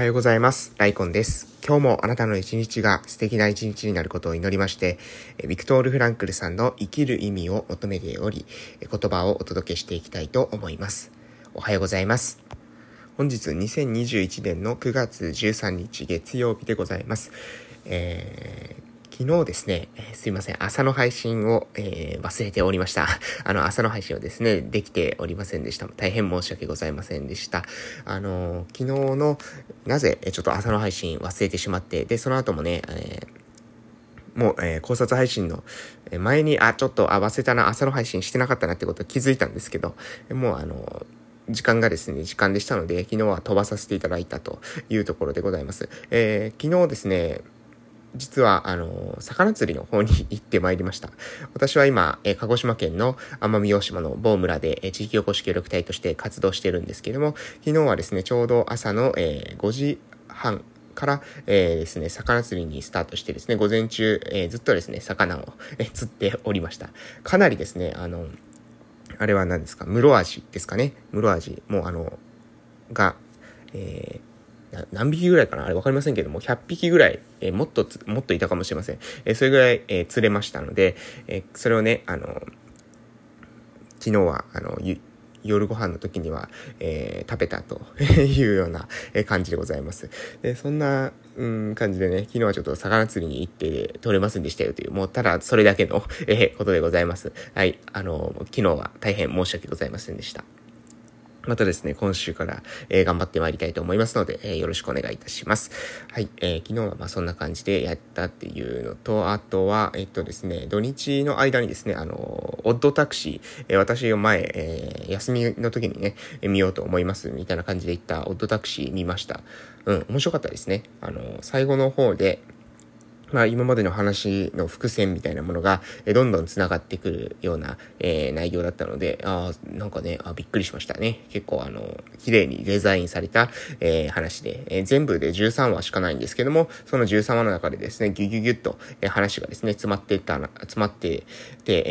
はようございます。ライコンです。今日もあなたの一日が素敵な一日になることを祈りまして、ビクトール・フランクルさんの生きる意味を求めており、言葉をお届けしていきたいと思います。おはようございます。本日2021年の9月13日月曜日でございます。えー昨日ですね、えー、すいません、朝の配信を、えー、忘れておりました。あの、朝の配信をですね、できておりませんでした。大変申し訳ございませんでした。あの昨日の、なぜ、ちょっと朝の配信忘れてしまって、で、その後もね、え、もう、えー、考察配信の前に、あ、ちょっと、あ、忘れたな、朝の配信してなかったなってこと気づいたんですけど、もうあの時間がですね、時間でしたので、昨日は飛ばさせていただいたというところでございます。え、昨日ですね、実は、あの、魚釣りの方に行ってまいりました。私は今、え鹿児島県の奄美大島の某村で、え地域おこし協力隊として活動してるんですけれども、昨日はですね、ちょうど朝の、えー、5時半から、えー、ですね、魚釣りにスタートしてですね、午前中、えー、ずっとですね、魚を、え釣っておりました。かなりですね、あの、あれは何ですか、室味ですかね？室味、もうあの、が、えー、何匹ぐらいかな？あれわかりませんけども、100匹ぐらい、えー、もっともっといたかもしれません。えー、それぐらい、えー、釣れましたので、えそれをね、あの、昨日は、あの、夜ご飯の時には、え食べたというような感じでございます。で、そんな、うん、感じでね、昨日はちょっと魚釣りに行って取れませんでしたよという、もうただそれだけの、えことでございます。はい、あの、昨日は大変申し訳ございませんでした。またですね、今週から、えー、頑張ってまいりたいと思いますので、えー、よろしくお願いいたします。はい、えー、昨日はまあそんな感じでやったっていうのと、あとは、えっとですね、土日の間にですね、あの、オッドタクシー、え私を前、え休みの時にね、見ようと思います、みたいな感じで行ったオッドタクシー見ました。うん、面白かったですね。あの、最後の方で、まあ今までの話の伏線みたいなものが、えどんどん繋がってくるような、えー、内容だったので、ああなんかねあ、びっくりしましたね。結構あの、綺麗にデザインされた、えー、話で、えー、全部で13話しかないんですけども、その13話の中でですね、ギュギュギュッと、え話がですね、詰まってた、詰まってて、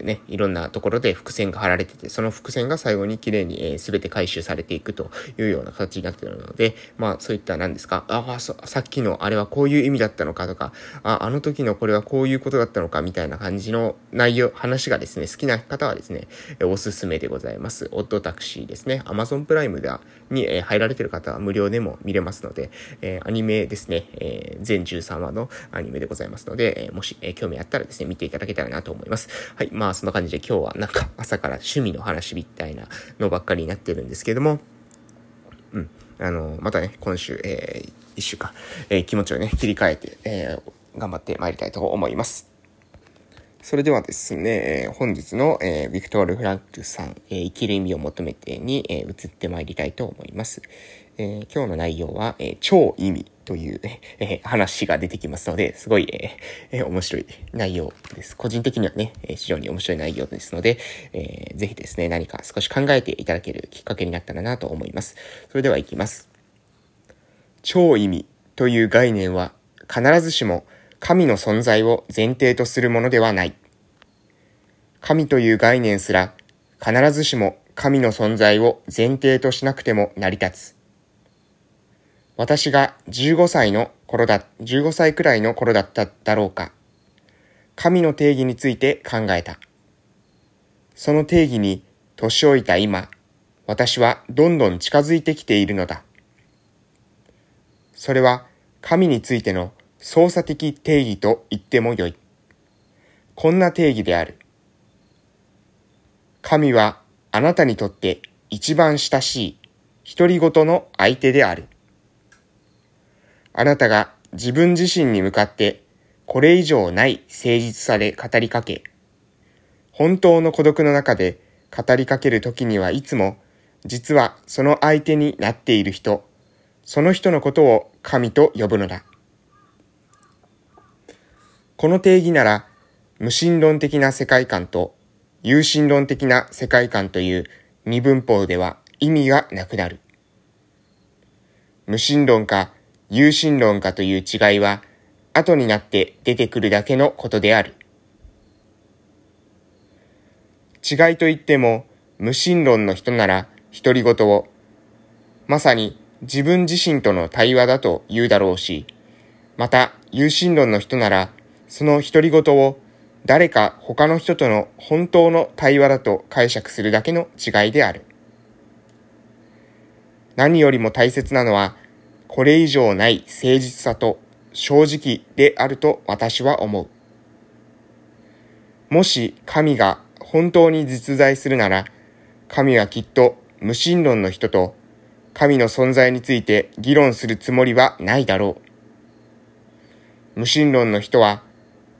えね、いろんなところで伏線が張られてて、その伏線が最後に綺麗に、えー、全て回収されていくというような形になっているので、まあそういった何ですか、ああ、さっきのあれはこういう意味だったのかとか、あ、あの時のこれはこういうことだったのかみたいな感じの内容、話がですね、好きな方はですね、おすすめでございます。オットタクシーですね。Amazon プライムに、え入られてる方は無料でも見れますので、えアニメですね、え全13話のアニメでございますので、えもし、え興味あったらですね、見ていただけたらなと思います。はい。まあ、そんな感じで今日はなんか朝から趣味の話みたいなのばっかりになってるんですけども、うん。あの、またね、今週、えー、一週間、えー、気持ちをね、切り替えて、えー、頑張ってまいりたいと思います。それではですねえ、本日の、えー、ビクトール・フランクさん、えー、生きる意味を求めてに、えー、移ってまいりたいと思います。えー、今日の内容は、えー、超意味という、え、話が出てきますので、すごい、え、面白い内容です。個人的にはね、非常に面白い内容ですので、えー、ぜひですね、何か少し考えていただけるきっかけになったらなと思います。それでは行きます。超意味という概念は必ずしも神の存在を前提とするものではない。神という概念すら必ずしも神の存在を前提としなくても成り立つ。私が15歳の頃だ、15歳くらいの頃だっただろうか。神の定義について考えた。その定義に年老いた今、私はどんどん近づいてきているのだ。それは神についての操作的定義と言ってもよい。こんな定義である。神はあなたにとって一番親しい独り言の相手である。あなたが自分自身に向かってこれ以上ない誠実さで語りかけ、本当の孤独の中で語りかける時にはいつも実はその相手になっている人、その人のことを神と呼ぶのだ。この定義なら、無神論的な世界観と有神論的な世界観という二分法では意味がなくなる。無神論か有神論かという違いは後になって出てくるだけのことである。違いといっても無神論の人なら独り言を、まさに自分自身との対話だと言うだろうし、また、有心論の人なら、その独り言を誰か他の人との本当の対話だと解釈するだけの違いである。何よりも大切なのは、これ以上ない誠実さと正直であると私は思う。もし神が本当に実在するなら、神はきっと無神論の人と神の存在について議論するつもりはないだろう。無神論の人は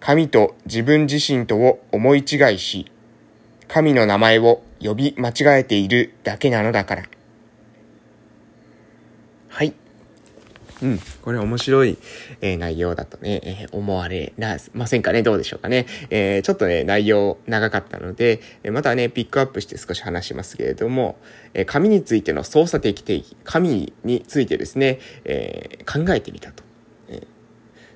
神と自分自身とを思い違いし、神の名前を呼び間違えているだけなのだから。はい。うん。これ面白い、えー、内容だとね、えー、思われませんかねどうでしょうかね。えー、ちょっとね、内容長かったので、えまたね、ピックアップして少し話しますけれども、え紙についての操作的定義、紙についてですね、え考えてみたと。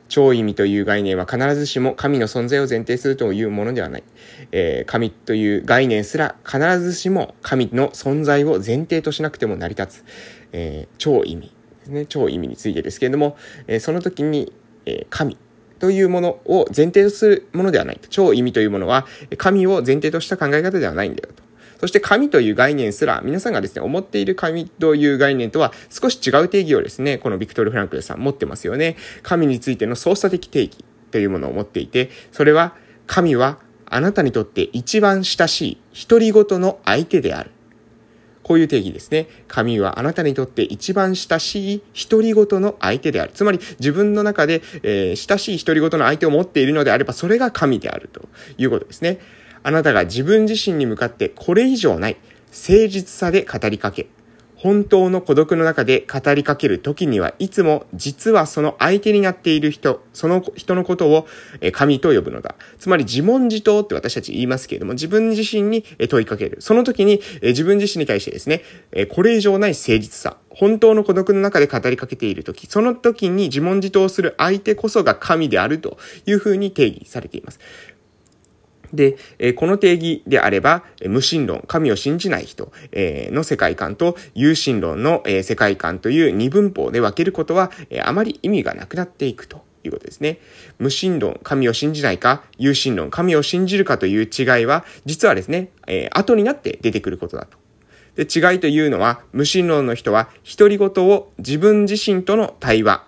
超意味という概念は必ずしも神の存在を前提するというものではない。えー、神という概念すら必ずしも神の存在を前提としなくても成り立つ。えー、超意味ですね。超意味についてですけれども、え、その時に、え、神というものを前提とするものではない。超意味というものは神を前提とした考え方ではないんだよと。そして神という概念すら、皆さんがですね、思っている神という概念とは少し違う定義をですね、このビクトル・フランクルさん持ってますよね。神についての操作的定義というものを持っていて、それは、神はあなたにとって一番親しい独り言の相手である。こういう定義ですね。神はあなたにとって一番親しい独り言の相手である。つまり自分の中で、えー、親しい独り言の相手を持っているのであれば、それが神であるということですね。あなたが自分自身に向かってこれ以上ない誠実さで語りかけ、本当の孤独の中で語りかける時にはいつも実はその相手になっている人、その人のことを神と呼ぶのだ。つまり自問自答って私たち言いますけれども、自分自身に問いかける。その時に自分自身に対してですね、これ以上ない誠実さ、本当の孤独の中で語りかけている時、その時に自問自答する相手こそが神であるというふうに定義されています。で、えこの定義であれば、無神論、神を信じない人、えの世界観と有神論の、え世界観という二分法で分けることは、えあまり意味がなくなっていくということですね。無神論、神を信じないか、有神論、神を信じるかという違いは、実はですね、え後になって出てくることだと。で、違いというのは、無神論の人は、独り言を自分自身との対話、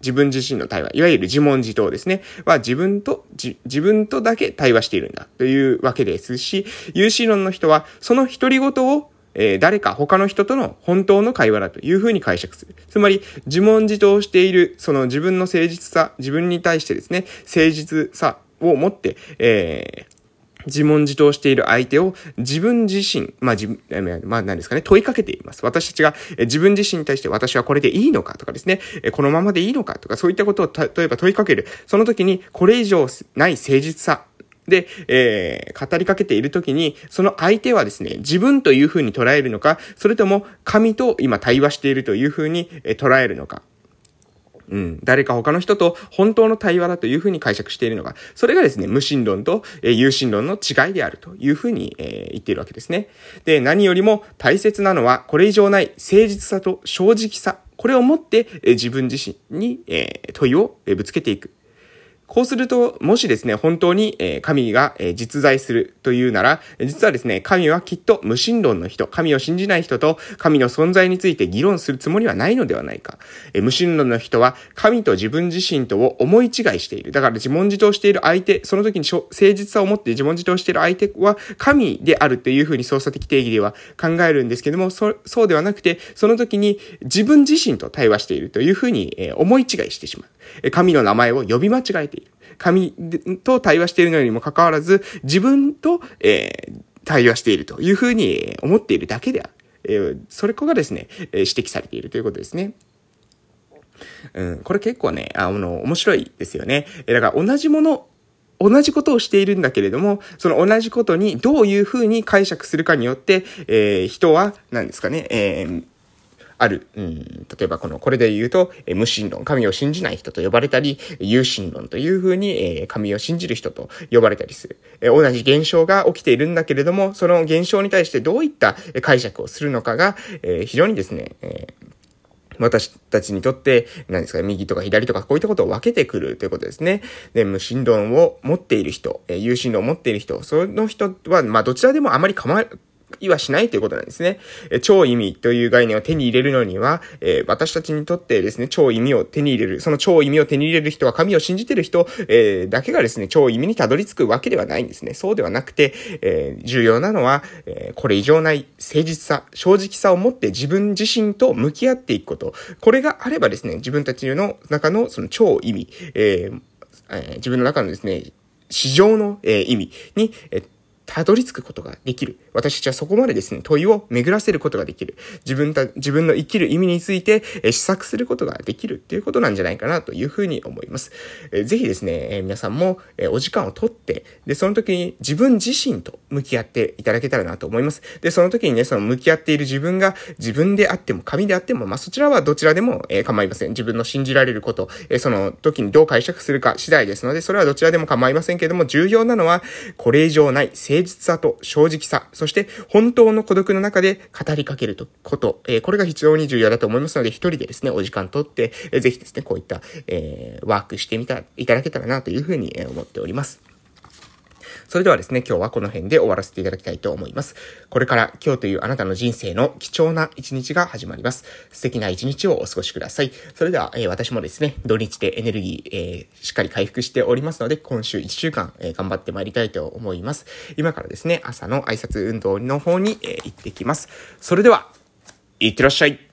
自分自身の対話、いわゆる自問自答ですね、は自分と、自分とだけ対話しているんだというわけですし、有志論の人はその独り言をえー、誰か他の人との本当の会話だというふうに解釈する。つまり、自問自答している、その自分の誠実さ、自分に対してですね、誠実さを持って、えー、自問自答している相手を自分自身、まあ自分、まあ何ですかね、問いかけています。私たちが自分自身に対して私はこれでいいのかとかですね、このままでいいのかとかそういったことを例えば問いかける。その時にこれ以上ない誠実さで、えー、語りかけているときに、その相手はですね、自分というふうに捉えるのか、それとも神と今対話しているというふうに捉えるのか。うん、誰か他の人と本当の対話だというふうに解釈しているのが、それがですね、無神論と、えー、有心論の違いであるというふうに、えー、言っているわけですね。で、何よりも大切なのは、これ以上ない誠実さと正直さ。これをもって、えー、自分自身に、え、問いを、え、ぶつけていく。こうすると、もしですね、本当に神が実在するというなら、実はですね、神はきっと無神論の人、神を信じない人と神の存在について議論するつもりはないのではないか。無神論の人は神と自分自身とを思い違いしている。だから自問自答している相手、その時に誠実さを持って自問自答している相手は神であるというふうに操作的定義では考えるんですけども、そそうではなくて、その時に自分自身と対話しているというふうに思い違いしてしまう。神の名前を呼び間違えている。神と対話しているのにもかかわらず、自分と、えー、対話しているというふうに思っているだけである。えー、それこがですね、指摘されているということですね。うん、これ結構ね、あの、面白いですよね。だから同じもの同じことをしているんだけれども、その同じことにどういうふうに解釈するかによって、えー、人は、何ですかね、えー、ある、うん、例えばこの、これで言うと、え無神論、神を信じない人と呼ばれたり、有神論というふうに、え神を信じる人と呼ばれたりする。え同じ現象が起きているんだけれども、その現象に対してどういった解釈をするのかが、え非常にですね、え私たちにとって、何ですか、右とか左とかこういったことを分けてくるということですね。で、無心論を持っている人、え有心論を持っている人、その人は、まあ、どちらでもあまり構わ、いはしないということなんですね。え超意味という概念を手に入れるのには、えー、私たちにとってですね、超意味を手に入れる、その超意味を手に入れる人は神を信じている人、えー、だけがですね、超意味にたどり着くわけではないんですね。そうではなくて、えー、重要なのは、えこれ以上ない誠実さ、正直さを持って自分自身と向き合っていくこと。これがあればですね、自分たちの中のその超意味、ええ自分の中のですね、市場の、え意味に、えたどり着くことができる。私たちはそこまでですね、問いを巡らせることができる。自分た、自分の生きる意味について、え試作することができるっていうことなんじゃないかなというふうに思います。えぜひですね、え皆さんも、えお時間をとって、で、その時に自分自身と向き合っていただけたらなと思います。で、その時にね、その向き合っている自分が自分であっても、神であっても、まあ、そちらはどちらでも、え構いません。自分の信じられること、えその時にどう解釈するか次第ですので、それはどちらでも構いませんけども、重要なのは、これ以上ない誠実さと正直さ、そして本当の孤独の中で語りかけること、えー、これが非常に重要だと思いますので、一人でですね、お時間とって、えー、ぜひですね、こういった、えー、ワークしてみた、いただけたらなというふうに思っております。それではですね、今日はこの辺で終わらせていただきたいと思います。これから今日というあなたの人生の貴重な一日が始まります。素敵な一日をお過ごしください。それでは、えー、私もですね、土日でエネルギー、えー、しっかり回復しておりますので、今週1週間、えー、頑張ってまいりたいと思います。今からですね、朝の挨拶運動の方に、え行ってきます。それでは、いってらっしゃい。